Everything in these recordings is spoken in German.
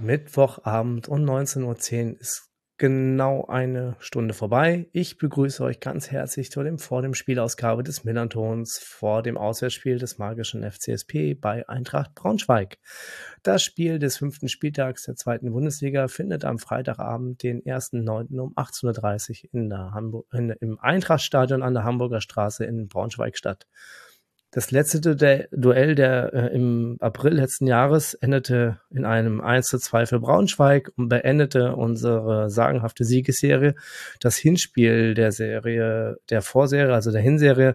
Mittwochabend und 19.10 Uhr ist genau eine Stunde vorbei. Ich begrüße euch ganz herzlich zu dem vor dem Spielausgabe des Millantons vor dem Auswärtsspiel des magischen FCSP bei Eintracht Braunschweig. Das Spiel des fünften Spieltags der zweiten Bundesliga findet am Freitagabend, den 1.9. um 18.30 Uhr in der Hamburg, in, im Eintrachtstadion an der Hamburger Straße in Braunschweig statt. Das letzte Duell der äh, im April letzten Jahres endete in einem 1 zu 2 für Braunschweig und beendete unsere sagenhafte Siegesserie. Das Hinspiel der Serie, der Vorserie, also der Hinserie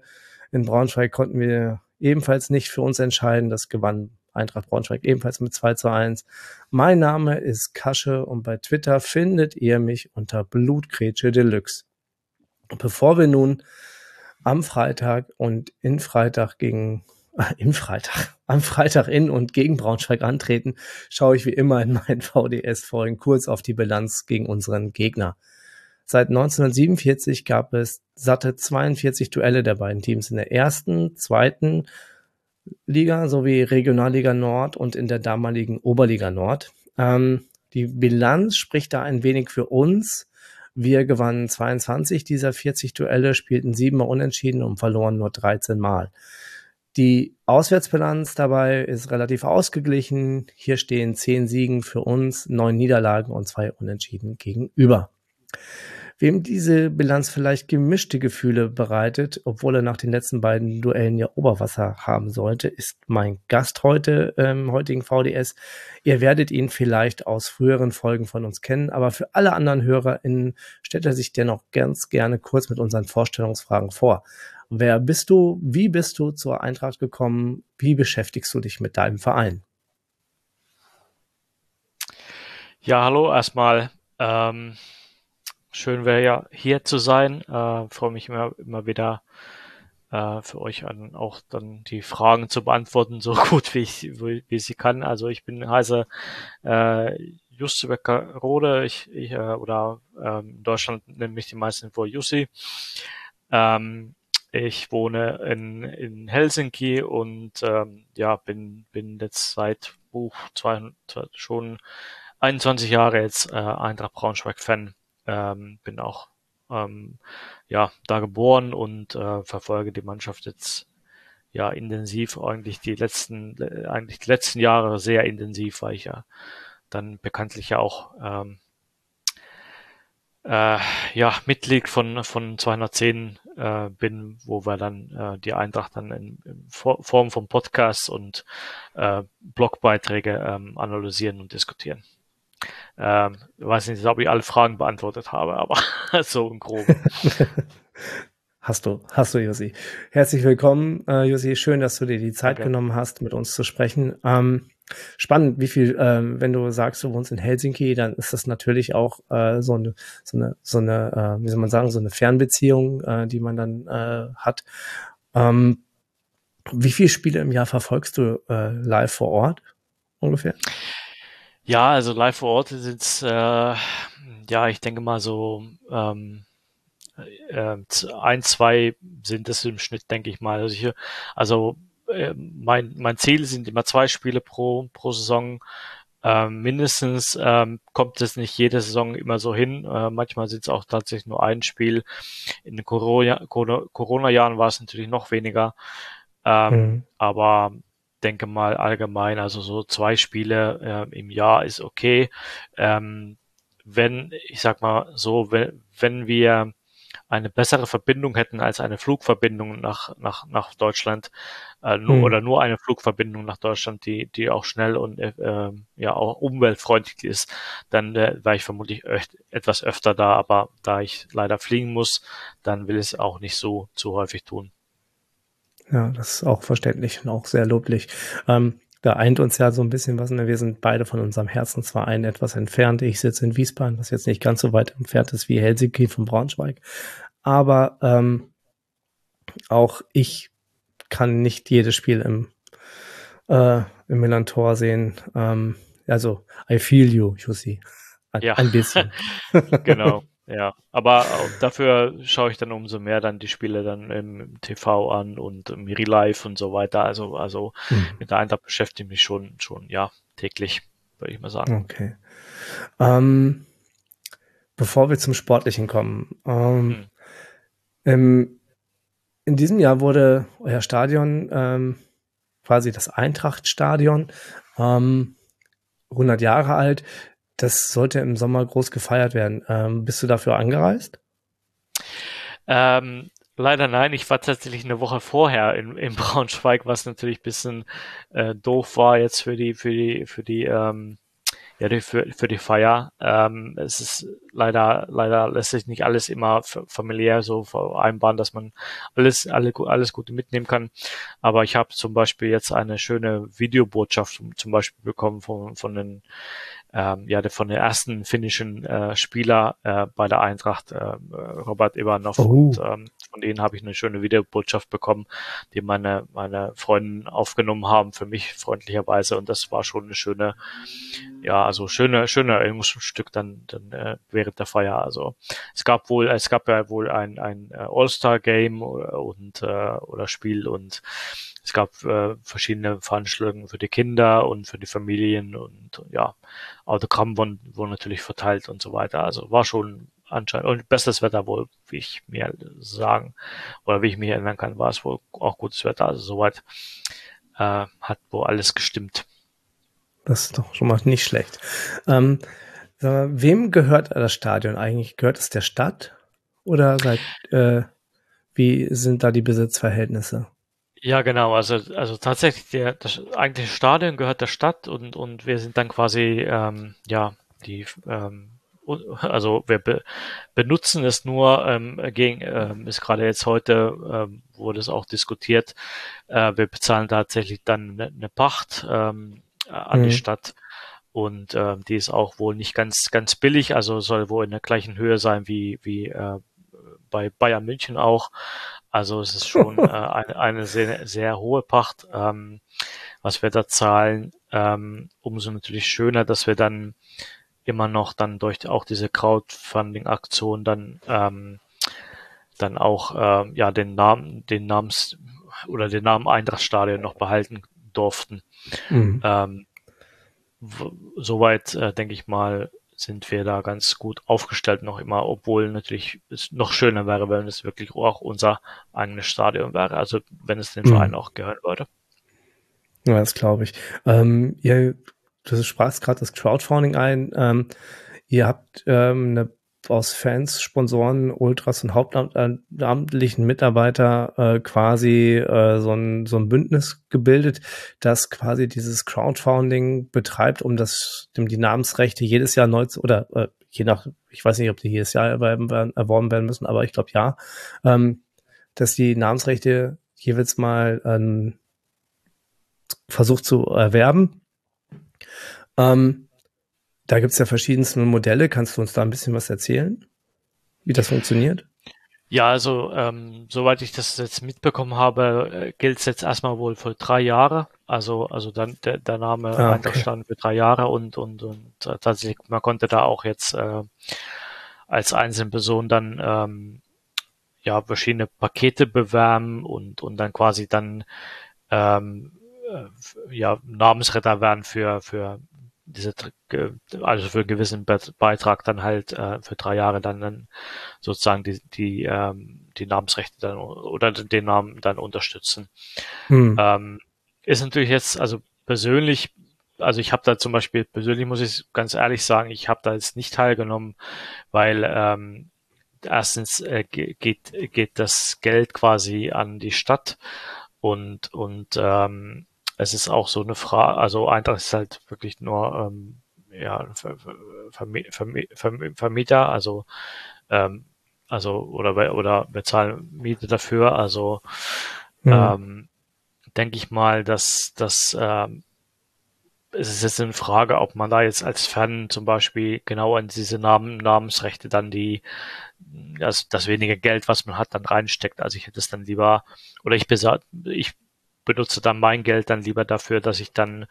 in Braunschweig konnten wir ebenfalls nicht für uns entscheiden. Das gewann Eintracht Braunschweig ebenfalls mit 2 zu 1. Mein Name ist Kasche und bei Twitter findet ihr mich unter Blutgrätsche Deluxe. Bevor wir nun am Freitag und in Freitag gegen im Freitag, am Freitag in und gegen Braunschweig antreten, schaue ich wie immer in meinen VDS-Folgen kurz auf die Bilanz gegen unseren Gegner. Seit 1947 gab es satte 42 Duelle der beiden Teams in der ersten, zweiten Liga sowie Regionalliga Nord und in der damaligen Oberliga Nord. Ähm, die Bilanz spricht da ein wenig für uns, wir gewannen 22 dieser 40 Duelle, spielten siebenmal unentschieden und verloren nur 13 Mal. Die Auswärtsbilanz dabei ist relativ ausgeglichen. Hier stehen zehn Siegen für uns, neun Niederlagen und zwei Unentschieden gegenüber. Wem diese Bilanz vielleicht gemischte Gefühle bereitet, obwohl er nach den letzten beiden Duellen ja Oberwasser haben sollte, ist mein Gast heute im ähm, heutigen VDS. Ihr werdet ihn vielleicht aus früheren Folgen von uns kennen, aber für alle anderen HörerInnen stellt er sich dennoch ganz gerne kurz mit unseren Vorstellungsfragen vor. Wer bist du? Wie bist du zur Eintracht gekommen? Wie beschäftigst du dich mit deinem Verein? Ja, hallo erstmal. Ähm schön wäre ja hier zu sein. Äh, freue mich immer, immer wieder äh, für euch an, auch dann die Fragen zu beantworten, so gut wie ich, wie, wie sie kann. Also ich bin heiße äh, Just Rode, ich, ich äh, oder ähm, in Deutschland nenne mich die meisten vor Jussi. Ähm, ich wohne in, in Helsinki und ähm, ja, bin, bin jetzt seit uh, zwei, schon 21 Jahre jetzt äh, Eintracht Braunschweig-Fan. Ähm, bin auch ähm, ja da geboren und äh, verfolge die Mannschaft jetzt ja intensiv eigentlich die letzten äh, eigentlich die letzten Jahre sehr intensiv, weil ich ja dann bekanntlich ja auch ähm, äh, ja Mitglied von von 210 äh, bin, wo wir dann äh, die Eintracht dann in, in Form von Podcasts und äh, Blogbeiträge ähm, analysieren und diskutieren. Ähm, ich weiß nicht, ob ich alle Fragen beantwortet habe, aber so im Groben. Hast du, hast du, Josi. Herzlich willkommen, äh, Josi. Schön, dass du dir die Zeit okay. genommen hast, mit uns zu sprechen. Ähm, spannend, wie viel, ähm, wenn du sagst, du wohnst in Helsinki, dann ist das natürlich auch äh, so eine, so eine, so eine, äh, wie soll man sagen, so eine Fernbeziehung, äh, die man dann äh, hat. Ähm, wie viele Spiele im Jahr verfolgst du äh, live vor Ort ungefähr? Ja, also live vor Ort sind äh, ja, ich denke mal so ähm, äh, ein, zwei sind es im Schnitt, denke ich mal. Also, ich, also äh, mein, mein Ziel sind immer zwei Spiele pro, pro Saison. Ähm, mindestens ähm, kommt es nicht jede Saison immer so hin. Äh, manchmal sind es auch tatsächlich nur ein Spiel. In den Corona-Jahren Corona war es natürlich noch weniger. Ähm, mhm. Aber denke mal allgemein, also so zwei Spiele äh, im Jahr ist okay. Ähm, wenn, ich sag mal so, wenn, wenn wir eine bessere Verbindung hätten als eine Flugverbindung nach, nach, nach Deutschland, äh, nur, hm. oder nur eine Flugverbindung nach Deutschland, die, die auch schnell und äh, ja auch umweltfreundlich ist, dann äh, wäre ich vermutlich öf etwas öfter da, aber da ich leider fliegen muss, dann will ich es auch nicht so zu häufig tun. Ja, das ist auch verständlich und auch sehr loblich. Ähm, da eint uns ja so ein bisschen was. Ne? Wir sind beide von unserem Herzensverein etwas entfernt. Ich sitze in Wiesbaden, was jetzt nicht ganz so weit entfernt ist wie Helsinki von Braunschweig. Aber ähm, auch ich kann nicht jedes Spiel im, äh, im Millantor sehen. Ähm, also, I feel you, Jussi. Ein, Ja. ein bisschen. Genau, ja. Aber dafür schaue ich dann umso mehr dann die Spiele dann im TV an und im Real Life und so weiter. Also, also Hm. mit der Eintracht beschäftige ich mich schon, schon, ja, täglich, würde ich mal sagen. Okay. Ähm, bevor wir zum Sportlichen kommen, ähm, Hm. im, in diesem Jahr wurde euer Stadion, ähm, quasi das Eintracht-Stadion, ähm, 100 Jahre alt. Das sollte im Sommer groß gefeiert werden. Ähm, bist du dafür angereist? Ähm, leider nein, ich war tatsächlich eine Woche vorher in, in Braunschweig, was natürlich ein bisschen äh, doof war jetzt für die, für die, für die, ähm, ja, für, für die Feier. Ähm, es ist leider, leider lässt sich nicht alles immer familiär so vereinbaren, dass man alles, alle, alles Gute mitnehmen kann. Aber ich habe zum Beispiel jetzt eine schöne Videobotschaft zum Beispiel bekommen von, von den ähm, ja, der von der ersten finnischen äh, Spieler äh, bei der Eintracht, äh, Robert Ivanov. Oh. Und ähm, von denen habe ich eine schöne Videobotschaft bekommen, die meine, meine Freunde aufgenommen haben für mich freundlicherweise. Und das war schon eine schöne, ja, also schöne, schöne Erinnerungsstück dann, dann äh, während der Feier. Also es gab wohl, es gab ja wohl ein, ein äh, All-Star-Game und äh, oder Spiel und es gab äh, verschiedene Veranstaltungen für die Kinder und für die Familien und ja, Autogramm wurden, wurden natürlich verteilt und so weiter. Also war schon anscheinend und bestes Wetter wohl, wie ich mir sagen oder wie ich mich erinnern kann, war es wohl auch gutes Wetter. Also soweit äh, hat wohl alles gestimmt. Das ist doch schon mal nicht schlecht. Ähm, mal, wem gehört das Stadion eigentlich? Gehört es der Stadt? Oder seid, äh, wie sind da die Besitzverhältnisse? Ja, genau. Also, also tatsächlich, der, das eigentliche Stadion gehört der Stadt und, und wir sind dann quasi, ähm, ja, die, ähm, also wir be benutzen es nur ähm, gegen, ähm, ist gerade jetzt heute, ähm, wurde es auch diskutiert, äh, wir bezahlen tatsächlich dann eine, eine Pacht ähm, äh, an Mhm. die Stadt und ähm, die ist auch wohl nicht ganz, ganz billig, also soll wohl in der gleichen Höhe sein wie, wie äh, bei Bayern München auch. Also es ist schon äh, eine, eine sehr, sehr hohe Pacht, ähm, was wir da zahlen. Ähm, umso natürlich schöner, dass wir dann immer noch dann durch auch diese Crowdfunding-Aktion dann ähm, dann auch ähm, ja den Namen, den Namens oder den Namen Eintrachtstadion noch behalten durften. Mhm. Ähm, soweit äh, denke ich mal sind wir da ganz gut aufgestellt noch immer, obwohl natürlich es noch schöner wäre, wenn es wirklich auch unser eigenes Stadion wäre, also wenn es den Mhm. Verein auch gehören würde. Ja, das glaube ich. Ähm, ihr, du sprachst gerade das Crowdfunding ein. Ähm, ihr habt ähm, eine, aus Fans, Sponsoren, Ultras und hauptamtlichen Mitarbeiter äh, quasi äh, so, ein, so ein Bündnis gebildet, das quasi dieses Crowdfunding betreibt, um das, um die Namensrechte jedes Jahr neu zu, oder äh, je nach, ich weiß nicht, ob die jedes Jahr erworben werden, erworben werden müssen, aber ich glaube ja, ähm, dass die Namensrechte jeweils mal ähm, versucht zu erwerben. Ähm, da gibt es ja verschiedenste Modelle. Kannst du uns da ein bisschen was erzählen, wie das funktioniert? Ja, also ähm, soweit ich das jetzt mitbekommen habe, äh, gilt es jetzt erstmal wohl für drei Jahre. Also also dann der, der Name Ah, okay. Stand für drei Jahre und und und äh, tatsächlich man konnte da auch jetzt äh, als einzelne Person dann ähm, ja verschiedene Pakete bewerben und und dann quasi dann ähm, äh, ja Namensretter werden für für diese also für einen gewissen Be Beitrag dann halt äh, für drei Jahre dann, dann sozusagen die die ähm, die Namensrechte dann oder den Namen dann unterstützen. Hm. Ähm, ist natürlich jetzt, also persönlich, also ich habe da zum Beispiel, persönlich muss ich ganz ehrlich sagen, ich habe da jetzt nicht teilgenommen, weil ähm, erstens äh, ge- geht, geht das Geld quasi an die Stadt und, und ähm, es ist auch so eine Frage, also Eintracht ist halt wirklich nur ähm, ja, Ver, Ver, Vermi- Vermi- Vermi- Vermieter, also ähm, also oder oder bezahlen Miete dafür, also Hm. ähm, denke ich mal, dass, dass ähm, es ist jetzt eine Frage, ob man da jetzt als Fan zum Beispiel genau an diese Namen, Namensrechte dann die, das, das wenige Geld, was man hat, dann reinsteckt. Also ich hätte es dann lieber, oder ich, besa ich benutze dann mein Geld dann lieber dafür, dass ich dann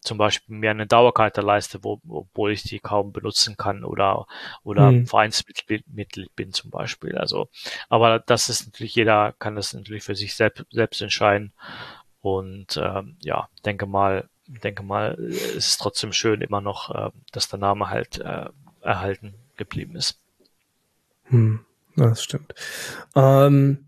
zum Beispiel mir eine Dauerkarte leiste, wo, obwohl ich die kaum benutzen kann oder oder hm. Vereinsmitglied bin zum Beispiel. Also, aber das ist natürlich jeder kann das natürlich für sich selbst, selbst entscheiden und ähm, ja, denke mal, denke mal, es ist trotzdem schön immer noch, äh, dass der Name halt äh, erhalten geblieben ist. Hm, das stimmt. Ähm,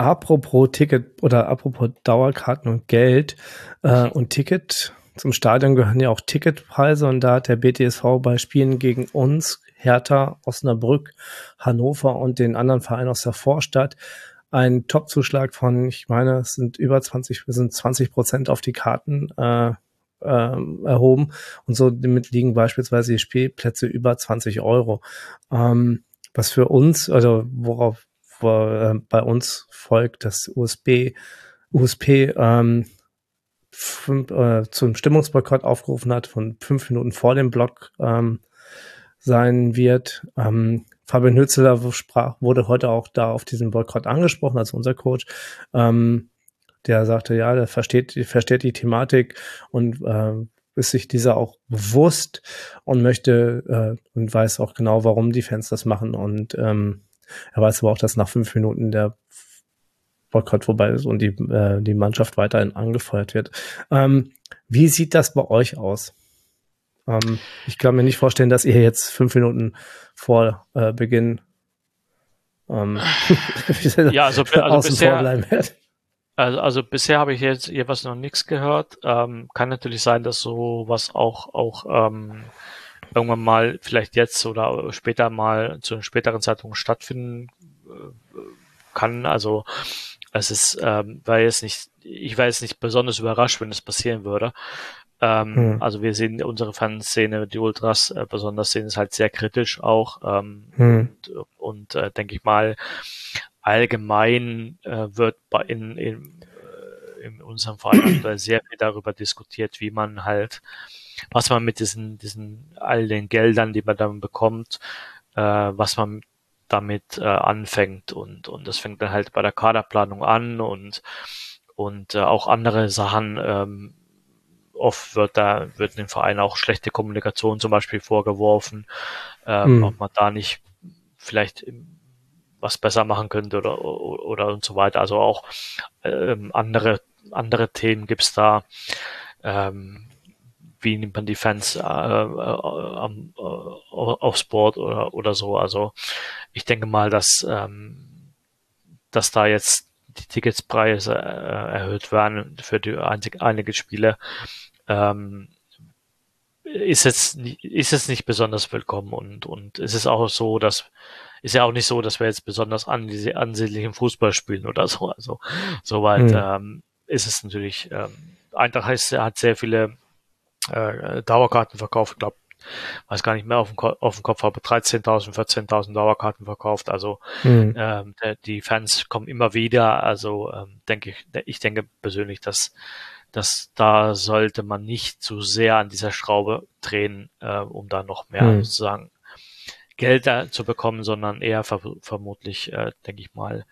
apropos Ticket oder apropos Dauerkarten und Geld äh, und Ticket. Zum Stadion gehören ja auch Ticketpreise und da hat der BTSV bei Spielen gegen uns, Hertha, Osnabrück, Hannover und den anderen Vereinen aus der Vorstadt einen Topzuschlag von, ich meine, es sind über 20, wir sind 20 Prozent auf die Karten äh, äh, erhoben. Und so damit liegen beispielsweise die Spielplätze über 20 Euro. Ähm, was für uns, also worauf wo, äh, bei uns folgt, dass USB, USP ähm, fünf, äh, zum Stimmungsboykott aufgerufen hat, von fünf Minuten vor dem Block ähm, sein wird. Ähm, Fabian Hützeler sprach, wurde heute auch da auf diesen Boykott angesprochen, als unser Coach. Ähm, der sagte, ja, der versteht, versteht die Thematik und äh, ist sich dieser auch bewusst und möchte äh, und weiß auch genau, warum die Fans das machen. Und ähm, er weiß aber auch, dass nach fünf Minuten der Boykott vorbei ist und die, äh, die Mannschaft weiterhin angefeuert wird. Ähm, wie sieht das bei euch aus? Ähm, ich kann mir nicht vorstellen, dass ihr jetzt fünf Minuten vor äh, Beginn ähm, ja, also, also bisher. Also, also bisher habe ich jetzt jeweils noch nichts gehört. Ähm, kann natürlich sein, dass sowas auch auch ähm, irgendwann mal vielleicht jetzt oder später mal zu einem späteren Zeitpunkt stattfinden äh, kann. Also es ist, ähm, war jetzt nicht, ich war jetzt nicht besonders überrascht, wenn es passieren würde. Ähm, hm. Also wir sehen unsere Fanszene, die Ultras äh, besonders sehen es halt sehr kritisch auch. Ähm, hm. Und, und äh, denke ich mal, allgemein äh, wird bei in, in, äh, in unserem Verein sehr viel darüber diskutiert, wie man halt, was man mit diesen, diesen all den Geldern, die man dann bekommt, äh, was man damit äh, anfängt und und das fängt dann halt bei der Kaderplanung an und und äh, auch andere Sachen. Ähm, oft wird da wird dem Verein auch schlechte Kommunikation zum Beispiel vorgeworfen, ähm, mhm. ob man da nicht vielleicht was besser machen könnte oder oder und so weiter. Also auch ähm, andere andere Themen gibt's da. Ähm, wie nimmt man die Fans äh, äh, äh, aufs Board oder, oder so. Also ich denke mal, dass, ähm, dass da jetzt die Ticketspreise äh, erhöht werden für die einzig, einige Spiele, ähm, ist jetzt ist jetzt nicht besonders willkommen und und es ist auch so, dass ist ja auch nicht so, dass wir jetzt besonders ansehnlich im Fußball spielen oder so. Also soweit mhm. ähm, ist es natürlich. Ähm, Eintracht heißt, hat sehr viele äh, Dauerkarten verkauft. Ich glaube, weiß gar nicht mehr auf dem, Ko auf dem Kopf, aber 13.000, 14.000 Dauerkarten verkauft. Also mhm. ähm, die Fans kommen immer wieder. Also ähm, denke ich, ich denke persönlich, dass dass da sollte man nicht zu sehr an dieser Schraube drehen, äh, um da noch mehr mhm. sozusagen Geld zu bekommen, sondern eher ver vermutlich, äh, denke ich mal,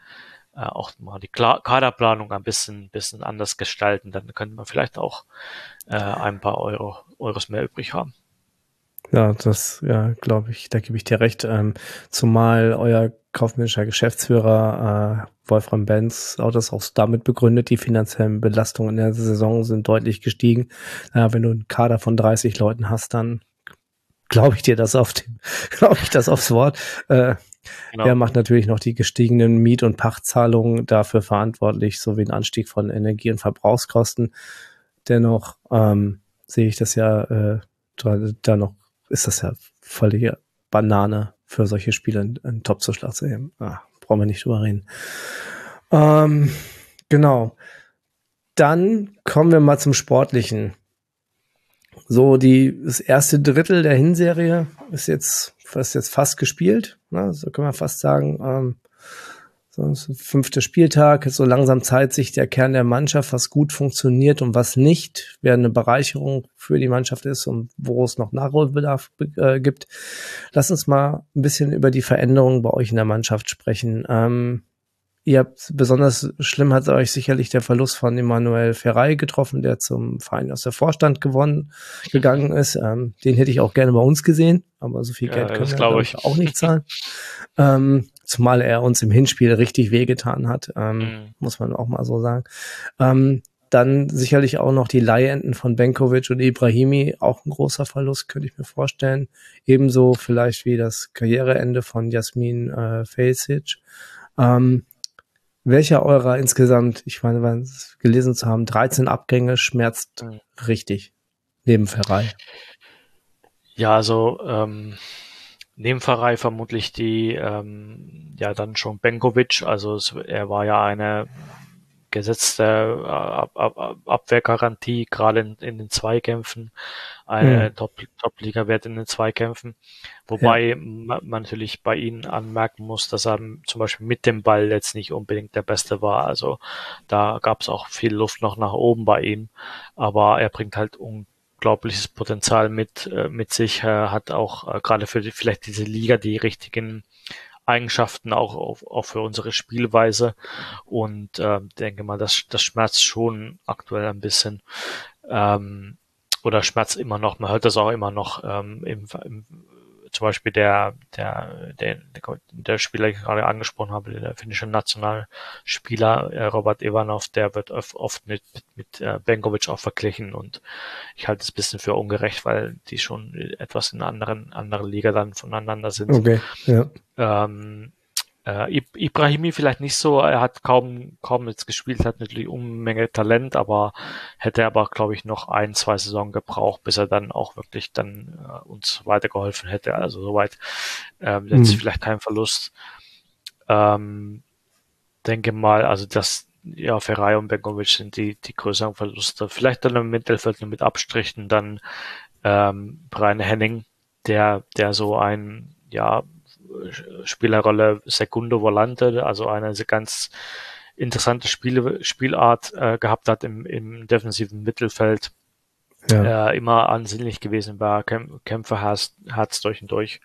äh, auch mal die Kla Kaderplanung ein bisschen, bisschen anders gestalten. Dann könnte man vielleicht auch äh, ein paar Euro, Euros mehr übrig haben. Ja, das, ja, glaube ich, da gebe ich dir recht. Ähm, zumal euer kaufmännischer Geschäftsführer äh, Wolfram Benz auch das auch damit begründet, die finanziellen Belastungen in der Saison sind deutlich gestiegen. Äh, wenn du einen Kader von 30 Leuten hast, dann glaube ich dir das auf dem, glaube ich das aufs Wort. Äh, genau. Er macht natürlich noch die gestiegenen Miet- und Pachtzahlungen dafür verantwortlich, sowie den Anstieg von Energie- und Verbrauchskosten. Dennoch ähm, sehe ich das ja äh, da, da noch ist das ja völlige Banane für solche Spiele einen, Top-Zuschlag zu heben. Ah, brauchen wir nicht drüber reden. Ähm, genau. Dann kommen wir mal zum Sportlichen. So, die, das erste Drittel der Hinserie ist jetzt, ist jetzt fast gespielt. Ne? So können wir fast sagen. Ähm, so, fünfter Spieltag, so langsam zeigt sich der Kern der Mannschaft, was gut funktioniert und was nicht, wer eine Bereicherung für die Mannschaft ist und wo es noch Nachholbedarf äh, gibt. Lass uns mal ein bisschen über die Veränderungen bei euch in der Mannschaft sprechen. Ähm, ihr habt besonders schlimm hat euch sicherlich der Verlust von Emanuel Ferrei getroffen, der zum Verein aus der Vorstand gewonnen gegangen ist. Ähm, den hätte ich auch gerne bei uns gesehen, aber so viel Geld ja, können wir ich. auch nicht zahlen. ähm, zumal er uns im Hinspiel richtig wehgetan hat, ähm, mhm. muss man auch mal so sagen. Ähm, dann sicherlich auch noch die Leihenden von Benkovic und Ibrahimi, auch ein großer Verlust, könnte ich mir vorstellen. Ebenso vielleicht wie das Karriereende von Jasmin äh, Fejsic. Ähm, welcher eurer insgesamt, ich meine, gelesen zu haben, 13 Abgänge schmerzt mhm. richtig neben Ferrei? Ja, also ähm, neben Ferrei vermutlich die, ähm, ja dann schon Benkovic, also es, er war ja eine gesetzte äh, Ab Ab Abwehrgarantie, gerade in, in, den Zweikämpfen, eine mhm. Top-Liga-Wert in den Zweikämpfen. Wobei ja. man natürlich bei ihnen anmerken muss, dass er zum Beispiel mit dem Ball jetzt nicht unbedingt der Beste war. Also da gab es auch viel Luft noch nach oben bei ihm. Aber er bringt halt unglaubliches Potenzial mit, äh, mit sich, er hat auch äh, gerade für die, vielleicht diese Liga die richtigen Eigenschaften auch, auch, auch für unsere Spielweise und äh, denke mal, das, das schmerzt schon aktuell ein bisschen ähm, oder schmerzt immer noch. Man hört das auch immer noch ähm, im, im zum Beispiel der, der, der, der Spieler, den ich gerade angesprochen habe, der finnische Nationalspieler äh, Robert Ivanov, der wird oft mit, mit, mit äh, Benkovic auch verglichen und ich halte es ein bisschen für ungerecht, weil die schon etwas in anderen, anderen Liga dann voneinander sind. Okay, ja. Ähm, äh, Ibrahimi vielleicht nicht so, er hat kaum, kaum jetzt gespielt, hat natürlich Unmenge Talent, aber hätte aber, glaube ich, noch ein, zwei Saison gebraucht, bis er dann auch wirklich dann äh, uns weitergeholfen hätte. Also soweit ähm, jetzt mhm. vielleicht kein Verlust. Ähm, denke mal, also das, ja, Ferrari und Benkovic sind die, die größeren Verluste. Vielleicht dann im Mittelfeld nur mit Abstrichen dann ähm, Brian Henning, der, der so ein, ja, Spielerrolle Segundo Volante, also eine ganz interessante Spiel, Spielart äh, gehabt hat im, im defensiven Mittelfeld. Ja. Äh, immer ansehnlich gewesen war, Kämp Kämpfer Herz, Herz durch und durch.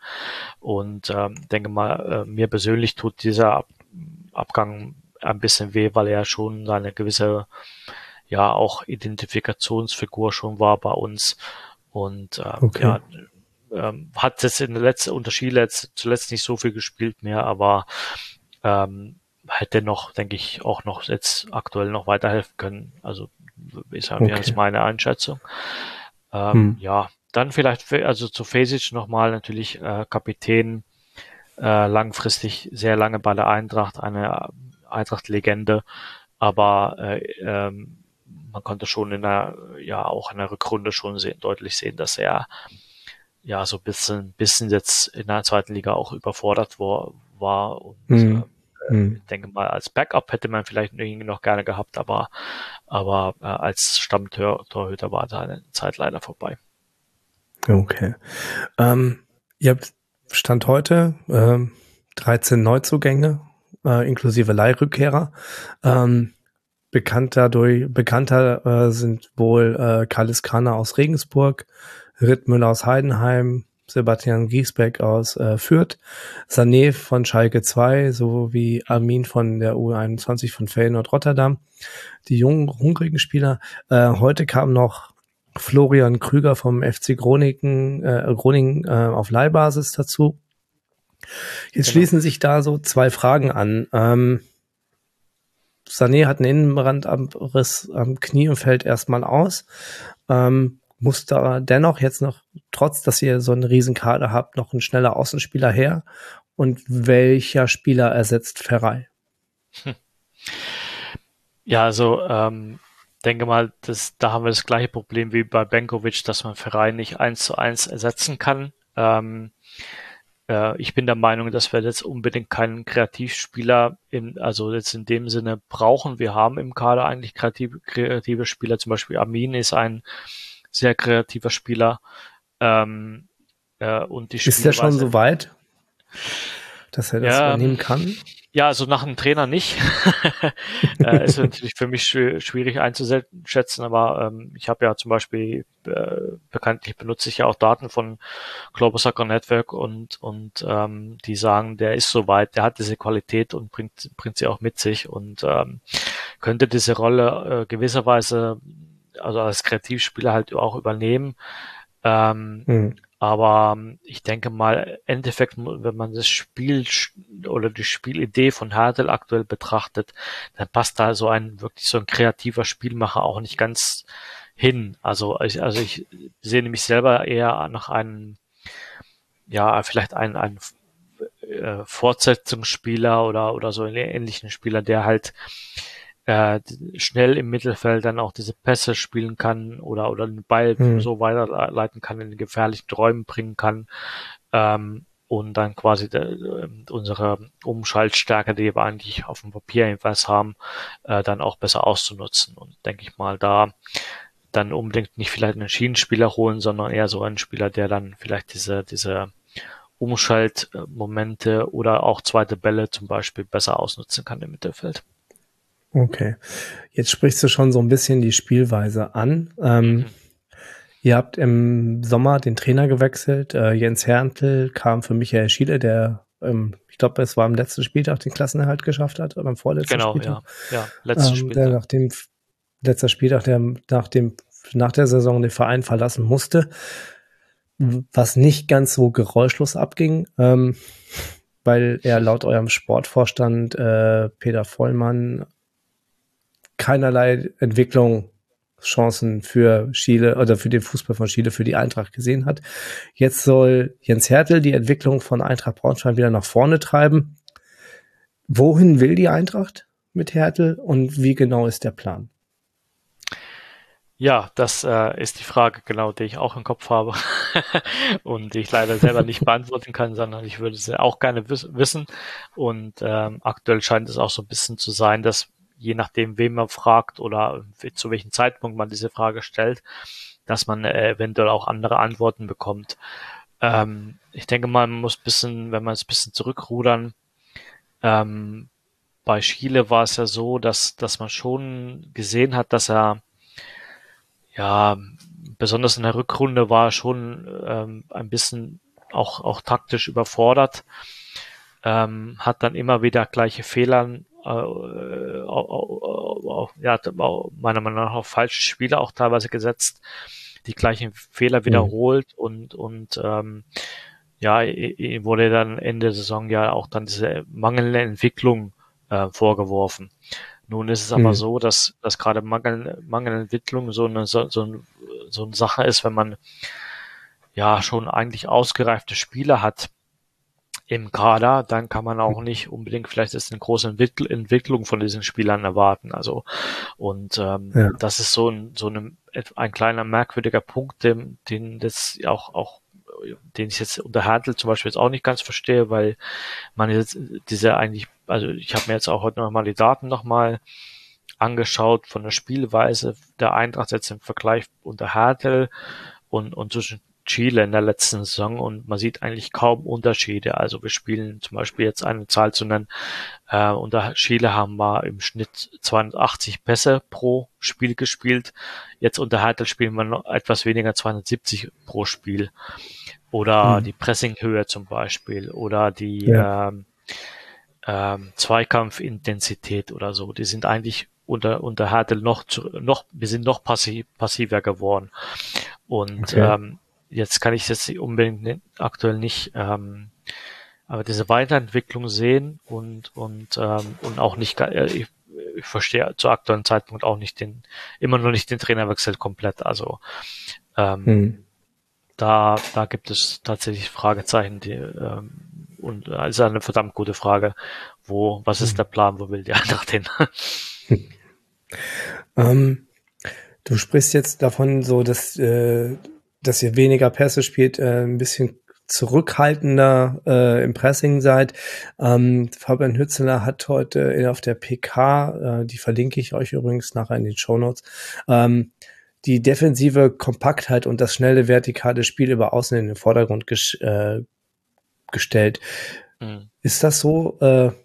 Und ähm, denke mal, äh, mir persönlich tut dieser Ab Abgang ein bisschen weh, weil er schon eine gewisse, ja, auch Identifikationsfigur schon war bei uns. Und äh, okay. ja, ähm, hat jetzt in der letzten Unterschied letzt, zuletzt nicht so viel gespielt mehr, aber ähm, hätte noch, denke ich, auch noch jetzt aktuell noch weiterhelfen können. Also ist okay. jetzt meine Einschätzung. Ähm, hm. Ja, dann vielleicht, also zu Fesic nochmal natürlich äh, Kapitän, äh, langfristig sehr lange bei der Eintracht, eine Eintracht-Legende, aber äh, ähm, man konnte schon in der, ja auch in der Rückrunde schon sehen, deutlich sehen, dass er ja so ein bisschen, bisschen jetzt in der zweiten Liga auch überfordert war. war und mhm. äh, mhm. ich denke mal, als Backup hätte man vielleicht irgendwie noch gerne gehabt, aber, aber äh, als Stammtorhüter war da eine Zeit leider vorbei. Okay. Ähm, ihr habt Stand heute äh, 13 Neuzugänge, äh, inklusive Leihrückkehrer. Ähm, bekannter durch, bekannter äh, sind wohl äh, Kalis Kana aus Regensburg, Rittmüller aus Heidenheim, Sebastian Giesbeck aus äh, Fürth, Sané von Schalke 2 sowie Armin von der U21 von Feyenoord Rotterdam. Die jungen, hungrigen Spieler. Äh, heute kam noch Florian Krüger vom FC Groningen, äh, Groningen äh, auf Leihbasis dazu. Jetzt genau. schließen sich da so zwei Fragen an. Ähm, Sané hat einen Innenrandabriss am Knie und fällt erstmal aus. Ähm, muss da dennoch jetzt noch, trotz dass ihr so einen riesen Kader habt, noch ein schneller Außenspieler her? Und welcher Spieler ersetzt Ferrei? Hm. Ja, also ähm, denke mal, das, da haben wir das gleiche Problem wie bei Benkovic, dass man Ferrei nicht eins zu eins ersetzen kann. Ähm, äh, ich bin der Meinung, dass wir jetzt unbedingt keinen Kreativspieler in, also jetzt in dem Sinne brauchen. Wir haben im Kader eigentlich kreative, kreative Spieler. Zum Beispiel Armin ist ein sehr kreativer Spieler. Ähm, äh, und die Ist der schon so weit, dass er das ja, übernehmen kann? Ja, also nach einem Trainer nicht. äh, ist natürlich für mich schwierig einzuschätzen, aber ähm, ich habe ja zum Beispiel äh, bekanntlich benutze ich ja auch Daten von Global Soccer Network und und ähm, die sagen, der ist soweit, der hat diese Qualität und bringt bringt sie auch mit sich und ähm, könnte diese Rolle äh, gewisserweise also als Kreativspieler halt auch übernehmen. Ähm, mhm. Aber ähm, ich denke mal, im Endeffekt, wenn man das Spiel oder die Spielidee von Hertel aktuell betrachtet, dann passt da so ein wirklich so ein kreativer Spielmacher auch nicht ganz hin. Also, also ich sehe nämlich selber eher nach einem, ja, vielleicht einen, einen äh, Fortsetzungsspieler oder, oder so einen ähnlichen Spieler, der halt äh, schnell im Mittelfeld dann auch diese Pässe spielen kann oder, oder den Ball hm. so weiterleiten kann, in gefährlichen Träumen bringen kann. Ähm, und dann quasi de, äh, unsere Umschaltstärke, die wir eigentlich auf dem Papier jedenfalls haben, äh, dann auch besser auszunutzen. Und denke ich mal, da dann unbedingt nicht vielleicht einen Schienenspieler holen, sondern eher so einen Spieler, der dann vielleicht diese, diese Umschaltmomente oder auch zweite Bälle zum Beispiel besser ausnutzen kann im Mittelfeld. Okay. Jetzt sprichst du schon so ein bisschen die Spielweise an. Ähm, mhm. Ihr habt im Sommer den Trainer gewechselt. Äh, Jens Herntl kam für Michael Schiele, der, ähm, ich glaube, es war am letzten Spieltag den Klassenerhalt geschafft hat oder am vorletzten genau, Spieltag. Genau, ja. ja, letzter ähm, Spieltag. Der nach dem, letzter Spieltag, der nach dem, nach der Saison den Verein verlassen musste, was nicht ganz so geräuschlos abging. Ähm, weil er laut eurem Sportvorstand äh, Peter Vollmann keinerlei Entwicklungschancen für Chile oder für den Fußball von Chile, für die Eintracht gesehen hat. Jetzt soll Jens Hertel die Entwicklung von Eintracht Braunschweig wieder nach vorne treiben. Wohin will die Eintracht mit Hertel und wie genau ist der Plan? Ja, das äh, ist die Frage, genau, die ich auch im Kopf habe und die ich leider selber nicht beantworten kann, sondern ich würde sie auch gerne wiss wissen. Und ähm, aktuell scheint es auch so ein bisschen zu sein, dass je nachdem, wem man fragt oder zu welchem Zeitpunkt man diese Frage stellt, dass man äh, eventuell auch andere Antworten bekommt. Ähm, ich denke mal, man muss bisschen, wenn man es ein bisschen zurückrudern, ähm, bei Chile war es ja so, dass, dass man schon gesehen hat, dass er ja besonders in der Rückrunde war schon ähm, ein bisschen auch, auch taktisch überfordert, ähm, hat dann immer wieder gleiche Fehler äh, auch, ja, meiner Meinung nach auf falsche Spieler auch teilweise gesetzt, die gleichen Fehler mhm. wiederholt mhm. und, und ähm, ja, wurde dann Ende der Saison ja auch dann diese mangelnde Entwicklung äh, vorgeworfen. Nun ist es aber mhm. so, dass, dass gerade Mangel, mangelnde Entwicklung so eine, so, so, so eine Sache ist, wenn man ja schon eigentlich ausgereifte Spieler hat, im Kader, dann kann man auch nicht unbedingt vielleicht ist eine große Entwickl Entwicklung von diesen Spielern erwarten. Also und ähm, ja. das ist so ein so ein, ein kleiner merkwürdiger Punkt, den, den das auch auch den ich jetzt unter Handel zum Beispiel jetzt auch nicht ganz verstehe, weil man jetzt diese eigentlich, also ich habe mir jetzt auch heute nochmal die Daten nochmal angeschaut von der Spielweise der Eintracht jetzt im Vergleich unter Hertel und, und zwischen Chile in der letzten Saison und man sieht eigentlich kaum Unterschiede. Also wir spielen zum Beispiel jetzt eine Zahl zu nennen. Äh, unter Chile haben wir im Schnitt 280 Pässe pro Spiel gespielt. Jetzt unter Hertel spielen wir noch etwas weniger 270 pro Spiel. Oder mhm. die Pressinghöhe zum Beispiel oder die ja. ähm, ähm, Zweikampfintensität oder so. Die sind eigentlich unter, unter Hertel noch, zu, noch, wir sind noch passiv, passiver geworden. Und okay. ähm, jetzt kann ich jetzt unbedingt aktuell nicht, ähm, aber diese Weiterentwicklung sehen und und ähm, und auch nicht, äh, ich, ich verstehe zu aktuellen Zeitpunkt auch nicht den, immer noch nicht den Trainerwechsel komplett. Also ähm, hm. da da gibt es tatsächlich Fragezeichen, die ähm, und äh, ist eine verdammt gute Frage, wo was ist hm. der Plan, wo will die Eintracht hin? ähm, du sprichst jetzt davon so, dass äh, dass ihr weniger Pässe spielt, äh, ein bisschen zurückhaltender äh, im Pressing seid. Ähm, Fabian Hützeler hat heute auf der PK, äh, die verlinke ich euch übrigens nachher in den Show Notes, ähm, die defensive Kompaktheit und das schnelle vertikale Spiel über Außen in den Vordergrund ges äh, gestellt. Mhm. Ist das so? Äh, Äh,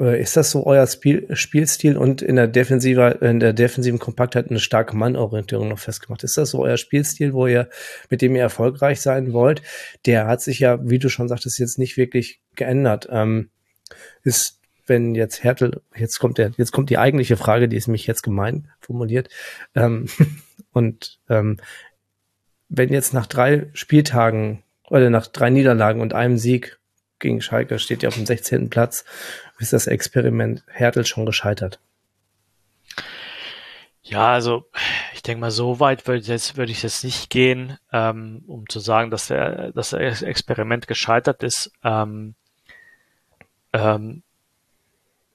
ist das so euer Spiel, Spielstil und in der, Defensive, in der defensiven Kompaktheit eine starke Mannorientierung noch festgemacht? Ist das so euer Spielstil, wo ihr, mit dem ihr erfolgreich sein wollt? Der hat sich ja, wie du schon sagtest, jetzt nicht wirklich geändert. Ähm, ist, wenn jetzt Hertel, jetzt kommt der, jetzt kommt die eigentliche Frage, die ist mich jetzt gemein formuliert. Ähm, und ähm, wenn jetzt nach drei Spieltagen oder nach drei Niederlagen und einem Sieg gegen Schalke steht ja auf dem 16. Platz ist das Experiment Hertel schon gescheitert? Ja, also ich denke mal, so weit würde ich jetzt, ich jetzt nicht gehen, ähm, um zu sagen, dass der, dass das Experiment gescheitert ist. Ähm, ähm,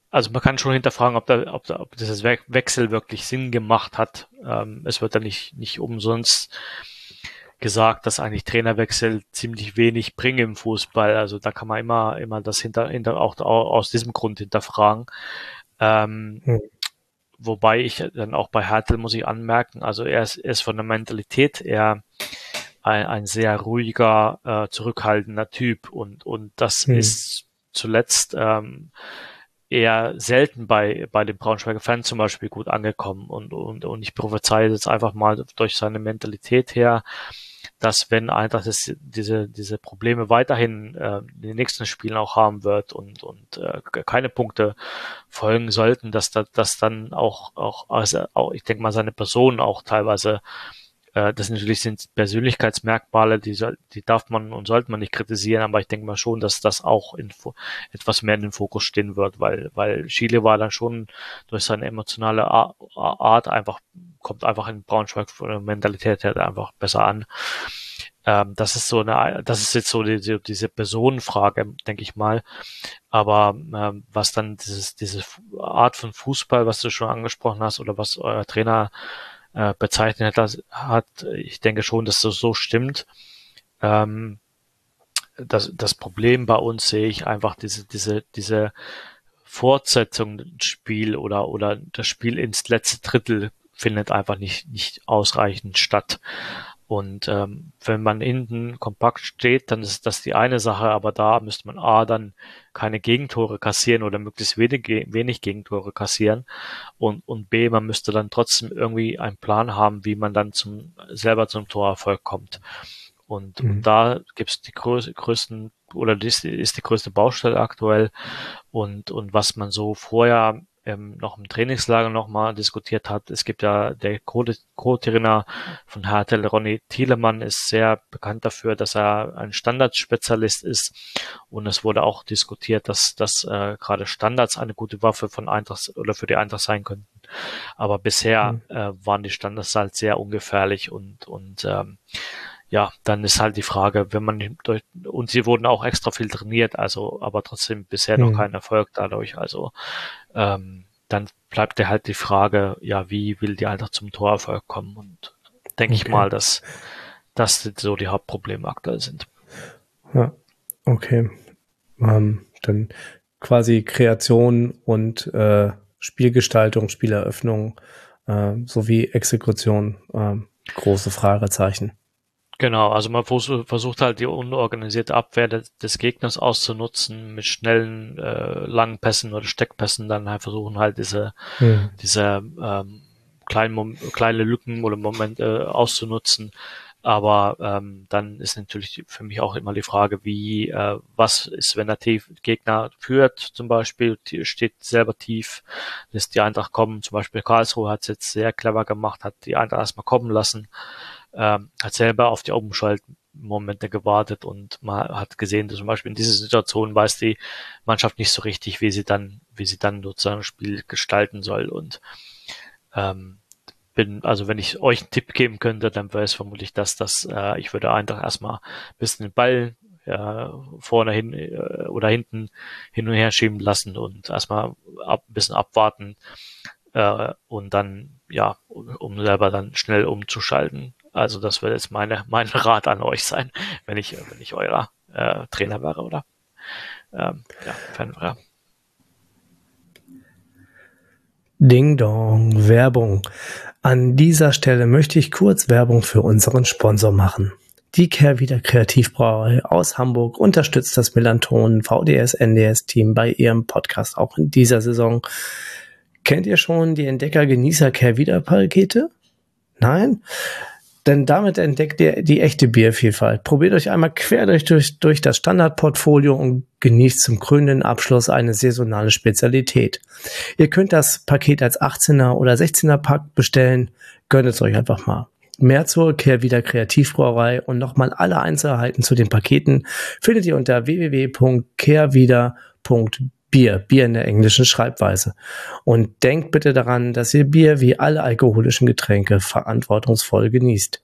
also man kann schon hinterfragen, ob, da, ob, ob dieses Wechsel wirklich Sinn gemacht hat. Ähm, es wird da nicht, nicht umsonst gesagt, dass eigentlich Trainerwechsel ziemlich wenig bringen im Fußball. Also da kann man immer, immer das hinter, hinter auch aus diesem Grund hinterfragen. Ähm, hm. Wobei ich dann auch bei Hertel muss ich anmerken, also er ist, er ist von der Mentalität eher ein, ein sehr ruhiger, äh, zurückhaltender Typ und, und das hm. ist zuletzt ähm, eher selten bei, bei den Braunschweiger Fans zum Beispiel gut angekommen. Und, und, und ich prophezeie jetzt einfach mal durch seine Mentalität her, dass wenn Eintracht das, diese, diese Probleme weiterhin äh, in den nächsten Spielen auch haben wird und, und äh, keine Punkte folgen sollten, dass da, dass dann auch, auch, also auch, ich denke mal, seine Person auch teilweise das natürlich sind Persönlichkeitsmerkmale, die, die darf man und sollte man nicht kritisieren, aber ich denke mal schon, dass das auch in, etwas mehr in den Fokus stehen wird, weil, weil Chile war dann schon durch seine emotionale Art einfach, kommt einfach in Braunschweig von der Mentalität her einfach besser an. Ähm, das ist so eine, das ist jetzt so die, diese Personenfrage, denke ich mal. Aber ähm, was dann dieses, diese Art von Fußball, was du schon angesprochen hast, oder was euer Trainer äh, bezeichnet hat, hat, ich denke schon, dass das so stimmt. Ähm, das, das Problem bei uns sehe ich einfach diese, diese, diese Fortsetzung des Spiel oder, oder das Spiel ins letzte Drittel findet einfach nicht, nicht ausreichend statt. Und ähm, wenn man hinten kompakt steht, dann ist das die eine Sache, aber da müsste man A dann keine Gegentore kassieren oder möglichst wenig, wenig Gegentore kassieren und, und B, man müsste dann trotzdem irgendwie einen Plan haben, wie man dann zum selber zum Torerfolg kommt. Und, mhm. und da gibt's die größten oder das ist die größte Baustelle aktuell und, und was man so vorher ähm, noch im Trainingslager nochmal diskutiert hat. Es gibt ja der Co-Trainer von HTL, Ronny Thielemann, ist sehr bekannt dafür, dass er ein Standardspezialist ist. Und es wurde auch diskutiert, dass, dass äh, gerade Standards eine gute Waffe von Eintracht oder für die Eintracht sein könnten. Aber bisher mhm. äh, waren die Standards halt sehr ungefährlich und, und ähm, ja, dann ist halt die Frage, wenn man durch, und sie wurden auch extra viel trainiert, also aber trotzdem bisher noch mhm. kein Erfolg dadurch. Also ähm, dann bleibt dir halt die Frage, ja, wie will die Eintracht zum Torerfolg kommen? Und denke okay. ich mal, dass das so die Hauptprobleme aktuell sind. Ja, okay. Ähm, dann quasi Kreation und äh, Spielgestaltung, Spieleröffnung äh, sowie Exekution, äh, große Fragezeichen. Genau, also man versucht halt die unorganisierte Abwehr des, Gegners auszunutzen mit schnellen, äh, langen Pässen oder Steckpässen, dann halt versuchen halt diese, mhm. diese ähm, kleinen, kleine Lücken oder Momente äh, auszunutzen. Aber ähm, dann ist natürlich für mich auch immer die Frage, wie, äh, was ist, wenn der tief Gegner führt, zum Beispiel, steht selber tief, lässt die Eintracht kommen. Zum Beispiel Karlsruhe hat es jetzt sehr clever gemacht, hat die Eintracht erstmal kommen lassen ähm, hat selber auf die Umschaltmomente gewartet und man hat gesehen, dass zum Beispiel in dieser Situation weiß die Mannschaft nicht so richtig, wie sie dann, wie sie dann sozusagen das Spiel gestalten soll und ähm, bin, also wenn ich euch einen Tipp geben könnte, dann wäre es vermutlich das, dass äh, ich würde einfach erstmal ein bisschen den Ball ja, vorne hin äh, oder hinten hin und her schieben lassen und erstmal ab, ein bisschen abwarten äh, und dann ja, um selber dann schnell umzuschalten. Also das wird jetzt meine, mein Rat an euch sein, wenn ich, wenn ich euer äh, Trainer wäre oder ähm, ja, Fan wäre. Ding Dong, Werbung. An dieser Stelle möchte ich kurz Werbung für unseren Sponsor machen. Die Kehrwieder Kreativbrauerei aus Hamburg unterstützt das Melanton VDS NDS Team bei ihrem Podcast auch in dieser Saison. Kennt ihr schon die Entdecker Genießer Kehrwieder Pakete? Nein? Denn damit entdeckt ihr die echte Biervielfalt. Probiert euch einmal quer durch, durch, durch das Standardportfolio und genießt zum krönenden Abschluss eine saisonale Spezialität. Ihr könnt das Paket als 18er oder 16er Pack bestellen. Gönnt es euch einfach mal. Mehr zur Kehrwieder Kreativbrauerei und nochmal alle Einzelheiten zu den Paketen findet ihr unter www.kehrwieder.bier, Bier in der englischen Schreibweise. Und denkt bitte daran, dass ihr Bier wie alle alkoholischen Getränke verantwortungsvoll genießt.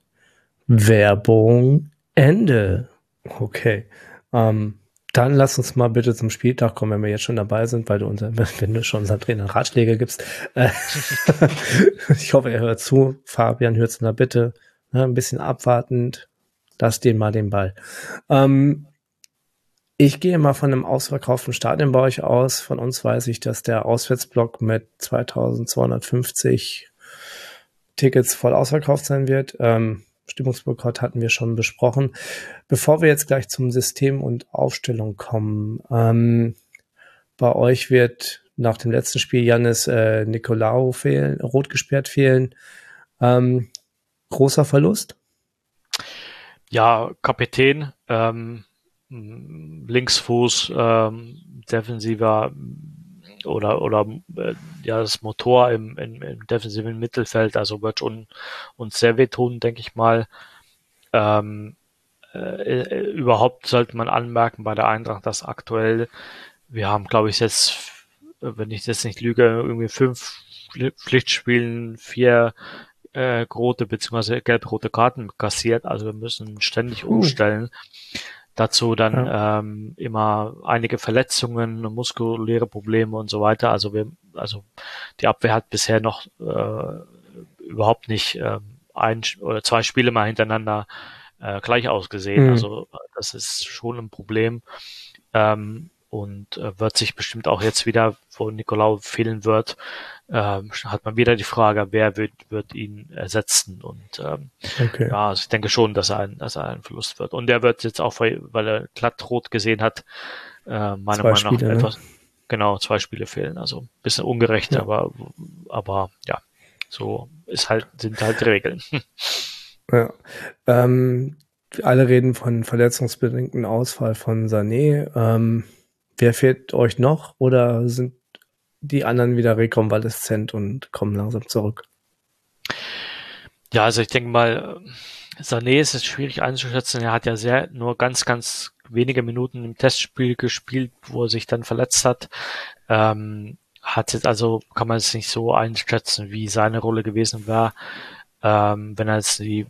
Werbung Ende. Okay. Ähm, dann lass uns mal bitte zum Spieltag kommen, wenn wir jetzt schon dabei sind, weil du unser, wenn du schon unseren Trainer Ratschläge gibst. Äh, ich hoffe, er hört zu. Fabian, hört zu, na bitte. Ne, ein bisschen abwartend. Lass den mal den Ball. Ähm, ich gehe mal von einem ausverkauften Stadion bei euch aus. Von uns weiß ich, dass der Auswärtsblock mit 2250 Tickets voll ausverkauft sein wird. Ähm, Stimmungsboykott hatten wir schon besprochen. Bevor wir jetzt gleich zum System und Aufstellung kommen, ähm, bei euch wird nach dem letzten Spiel Janis äh, Nicolaou fehlen, rot gesperrt fehlen. Ähm, großer Verlust? Ja, Kapitän, ähm, Linksfuß, ähm, defensiver oder oder äh, ja das Motor im, im, im defensiven Mittelfeld, also wird schon uns sehr wehtun, denke ich mal. Ähm, äh, äh, überhaupt sollte man anmerken bei der Eintracht, dass aktuell wir haben, glaube ich, jetzt, wenn ich jetzt nicht lüge, irgendwie fünf Pflichtspielen, vier äh, rote bzw. gelb-rote Karten kassiert. Also wir müssen ständig uh. umstellen. Dazu dann ja. ähm, immer einige Verletzungen, muskuläre Probleme und so weiter. Also wir, also die Abwehr hat bisher noch äh, überhaupt nicht äh, ein oder zwei Spiele mal hintereinander äh, gleich ausgesehen. Mhm. Also das ist schon ein Problem. Ähm, und äh, wird sich bestimmt auch jetzt wieder, wo Nicolau fehlen wird, ähm, hat man wieder die Frage, wer wird, wird ihn ersetzen. Und ähm, okay. ja, also ich denke schon, dass er, ein, dass er ein Verlust wird. Und er wird jetzt auch, weil er glatt rot gesehen hat, äh, meiner Meinung nach ne? etwas, genau, zwei Spiele fehlen. Also ein bisschen ungerecht, ja. aber, aber ja, so ist halt, sind halt Regeln. Ja. Ähm, alle reden von verletzungsbedingten Ausfall von Sané. Ähm, Wer fehlt euch noch oder sind die anderen wieder rekonvaleszent und kommen langsam zurück? Ja, also ich denke mal, Sané ist es schwierig einzuschätzen. Er hat ja sehr nur ganz, ganz wenige Minuten im Testspiel gespielt, wo er sich dann verletzt hat. Ähm, hat jetzt also, kann man es nicht so einschätzen, wie seine Rolle gewesen wäre, ähm, wenn er jetzt die,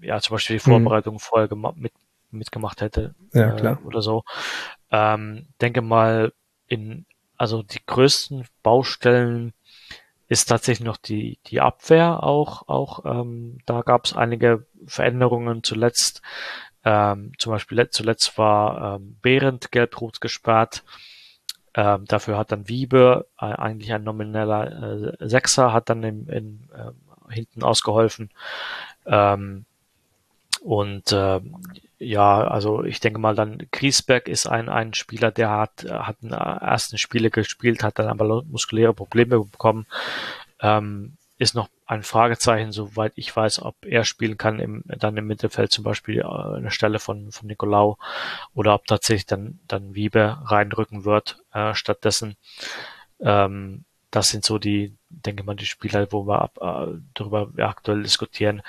ja, zum Beispiel die mhm. Vorbereitung mhm. vorher mit, mitgemacht hätte. Ja. Äh, oder so. Ähm, denke mal, in, also die größten Baustellen ist tatsächlich noch die, die Abwehr auch, auch, ähm, da gab es einige Veränderungen zuletzt. Ähm, zum Beispiel zuletzt war ähm, Behrendt gelb-rot gesperrt. Ähm, dafür hat dann Wiebe, äh, eigentlich ein nomineller äh, Sechser, hat dann im, in, äh, hinten ausgeholfen. Ähm, und äh, ja, also ich denke mal dann, Griesberg ist ein, ein Spieler, der hat, hat in ersten Spiele gespielt, hat dann aber muskuläre Probleme bekommen. Ähm, ist noch ein Fragezeichen, soweit ich weiß, ob er spielen kann im, dann im Mittelfeld zum Beispiel äh, an der Stelle von, von Nicolau oder ob tatsächlich dann, dann Wiebe reinrücken wird äh, stattdessen. Ähm, das sind so die, denke mal, die Spieler, wo wir ab, äh, darüber aktuell diskutieren.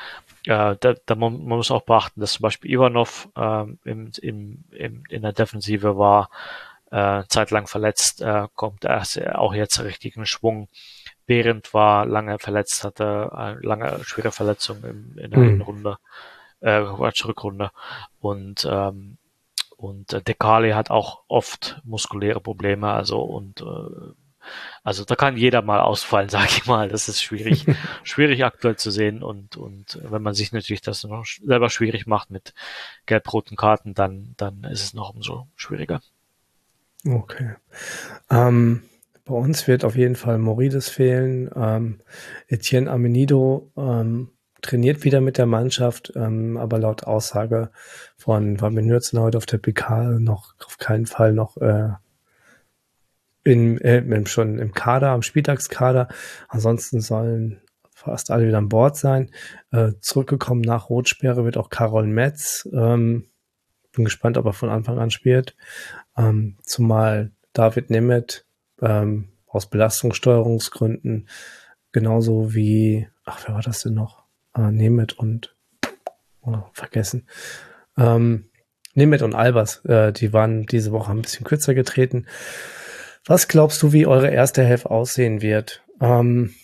Äh, da, da man, man muss auch beachten, dass zum Beispiel Ivanov äh, im, im, im, in der Defensive war, äh, zeitlang verletzt, äh, kommt erst auch jetzt richtigen Schwung. Behrendt war lange verletzt, hatte eine lange schwere Verletzung in, in der mhm. Runde, äh, Rückrunde. Und ähm, und Dekali hat auch oft muskuläre Probleme, also und äh, also da kann jeder mal ausfallen, sage ich mal. Das ist schwierig, schwierig aktuell zu sehen und und wenn man sich natürlich das noch selber schwierig macht mit gelb-roten Karten, dann dann ist es noch umso schwieriger. Okay. Ähm, bei uns wird auf jeden Fall Morides fehlen. Ähm, Etienne Amenido ähm, trainiert wieder mit der Mannschaft, ähm, aber laut Aussage von Fabian Nürzen heute auf der PK noch auf keinen Fall noch äh, in, äh, schon im Kader, am Spieltagskader. Ansonsten sollen fast alle wieder an Bord sein. Äh, zurückgekommen nach Rotsperre wird auch Carol Metz. Ähm, bin gespannt, ob er von Anfang an spielt. Ähm, zumal David Nemeth ähm, aus Belastungssteuerungsgründen genauso wie, ach, wer war das denn noch? Äh, Nemeth und oh, vergessen. Ähm, Nemeth und Albers, äh, die waren diese Woche ein bisschen kürzer getreten. Was glaubst du, wie eure erste Hälfte aussehen wird? Ähm,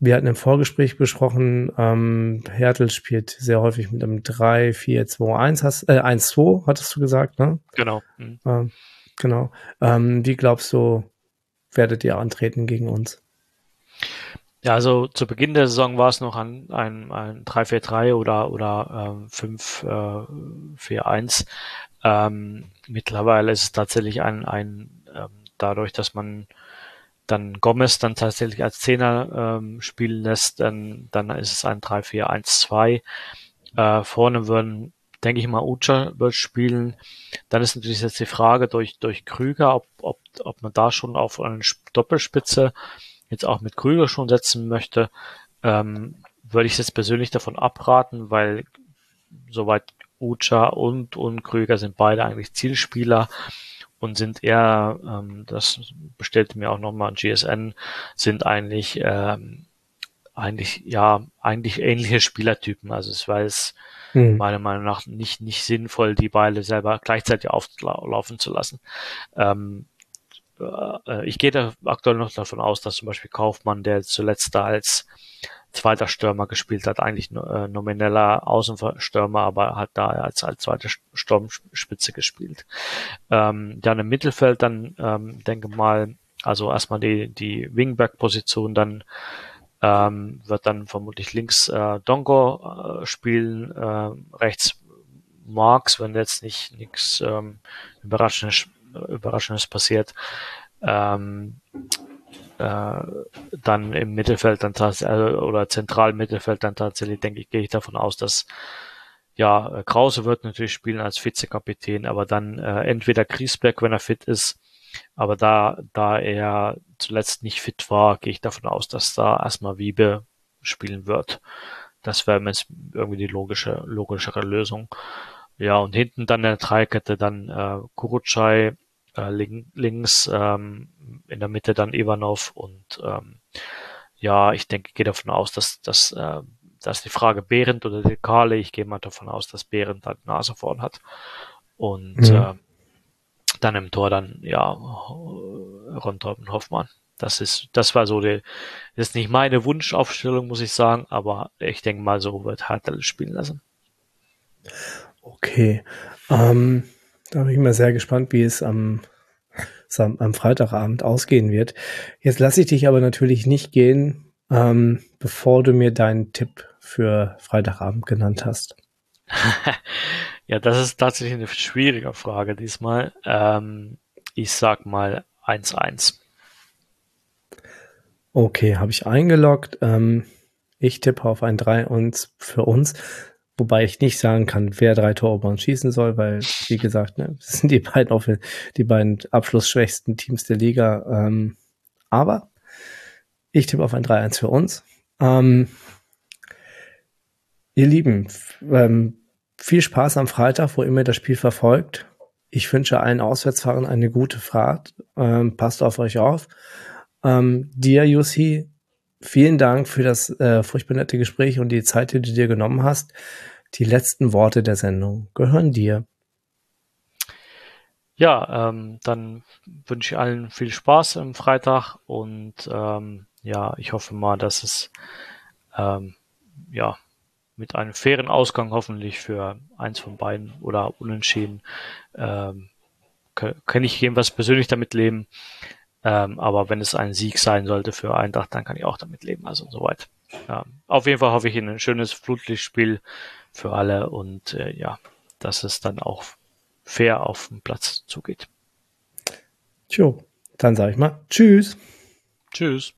wir hatten im Vorgespräch besprochen, ähm, Hertel spielt sehr häufig mit einem 3, 4, 2, 1, hast, äh, 1, 2, hattest du gesagt, ne? Genau. Mhm. Ähm, genau. Ähm, wie glaubst du, werdet ihr antreten gegen uns? Ja, also zu Beginn der Saison war es noch ein, ein, ein 3-4-3 oder, oder ähm, 5-4-1. Äh, ähm, mittlerweile ist es tatsächlich ein, ein ähm, dadurch, dass man dann Gomez dann tatsächlich als Zehner ähm, spielen lässt, dann, dann ist es ein 3-4-1-2. Äh, vorne würden, denke ich mal, Ucha wird spielen. Dann ist natürlich jetzt die Frage durch, durch Krüger, ob, ob, ob man da schon auf eine Doppelspitze jetzt auch mit Krüger schon setzen möchte. Ähm, würde ich jetzt persönlich davon abraten, weil soweit Ucha und, und Krüger sind beide eigentlich Zielspieler und sind eher, ähm, das bestellte mir auch nochmal GSN, sind eigentlich, ähm, eigentlich, ja, eigentlich ähnliche Spielertypen. Also es war es hm. meiner Meinung nach nicht, nicht sinnvoll, die beide selber gleichzeitig auflaufen zu lassen. Ähm, äh, ich gehe da aktuell noch davon aus, dass zum Beispiel Kaufmann, der zuletzt da als zweiter Stürmer gespielt hat, eigentlich äh, nomineller Außenstürmer, aber hat da als, als zweite Sturmspitze gespielt. Ähm, dann im Mittelfeld dann, ähm, denke mal, also erstmal die, die Wingback-Position, dann ähm, wird dann vermutlich links äh, Dongo äh, spielen, äh, rechts Marx, wenn jetzt nicht nichts ähm, Überraschendes, Überraschendes passiert. Ähm, äh, dann im Mittelfeld dann tatsächlich oder zentral Mittelfeld dann tatsächlich denke ich gehe ich davon aus, dass ja Krause wird natürlich spielen als Vizekapitän, aber dann äh, entweder Griesbeck, wenn er fit ist, aber da da er zuletzt nicht fit war, gehe ich davon aus, dass da erstmal Wiebe spielen wird. Das wäre jetzt irgendwie die logische logischere Lösung. Ja, und hinten dann in der Dreikette dann äh, Kurucay, äh, link, links, ähm, in der Mitte dann Ivanov und ähm, ja, ich denke, ich gehe davon aus, dass, dass, äh, dass die Frage Behrendt oder die Kale, ich gehe mal davon aus, dass Behrendt halt Nase vorn hat. Und mhm. äh, dann im Tor dann, ja, Rontorp und Hoffmann. Das ist, das war so die, das ist nicht meine Wunschaufstellung, muss ich sagen, aber ich denke mal, so wird Hartl spielen lassen. Okay. Ähm, da bin ich mal sehr gespannt, wie es am, am, Freitagabend ausgehen wird. Jetzt lasse ich dich aber natürlich nicht gehen, ähm, bevor du mir deinen Tipp für Freitagabend genannt hast. ja, das ist tatsächlich eine schwierige Frage diesmal. Ähm, ich sag mal 1-1. Okay, habe ich eingeloggt. Ähm, ich tippe auf ein 3 und für uns Wobei ich nicht sagen kann, wer drei Tore bei schießen soll, weil, wie gesagt, ne, das sind die beiden, die beiden abschlussschwächsten Teams der Liga. Ähm, aber ich tippe auf ein 3-1 für uns. Ähm, ihr Lieben, ähm, viel Spaß am Freitag, wo immer das Spiel verfolgt. Ich wünsche allen Auswärtsfahrern eine gute Fahrt. Ähm, passt auf euch auf. Ähm, dir, Jussi, vielen Dank für das äh, furchtbar nette Gespräch und die Zeit, die du dir genommen hast. Die letzten Worte der Sendung gehören dir. Ja, ähm, dann wünsche ich allen viel Spaß am Freitag und ähm, ja, ich hoffe mal, dass es ähm, ja mit einem fairen Ausgang hoffentlich für eins von beiden oder unentschieden ähm, kann ich jedenfalls persönlich damit leben. Ähm, aber wenn es ein Sieg sein sollte für Eintracht, dann kann ich auch damit leben. Also soweit. Ja, auf jeden Fall hoffe ich in ein schönes Flutlichtspiel für alle und äh, ja, dass es dann auch fair auf dem Platz zugeht. Tjo, dann sage ich mal Tschüss. Tschüss.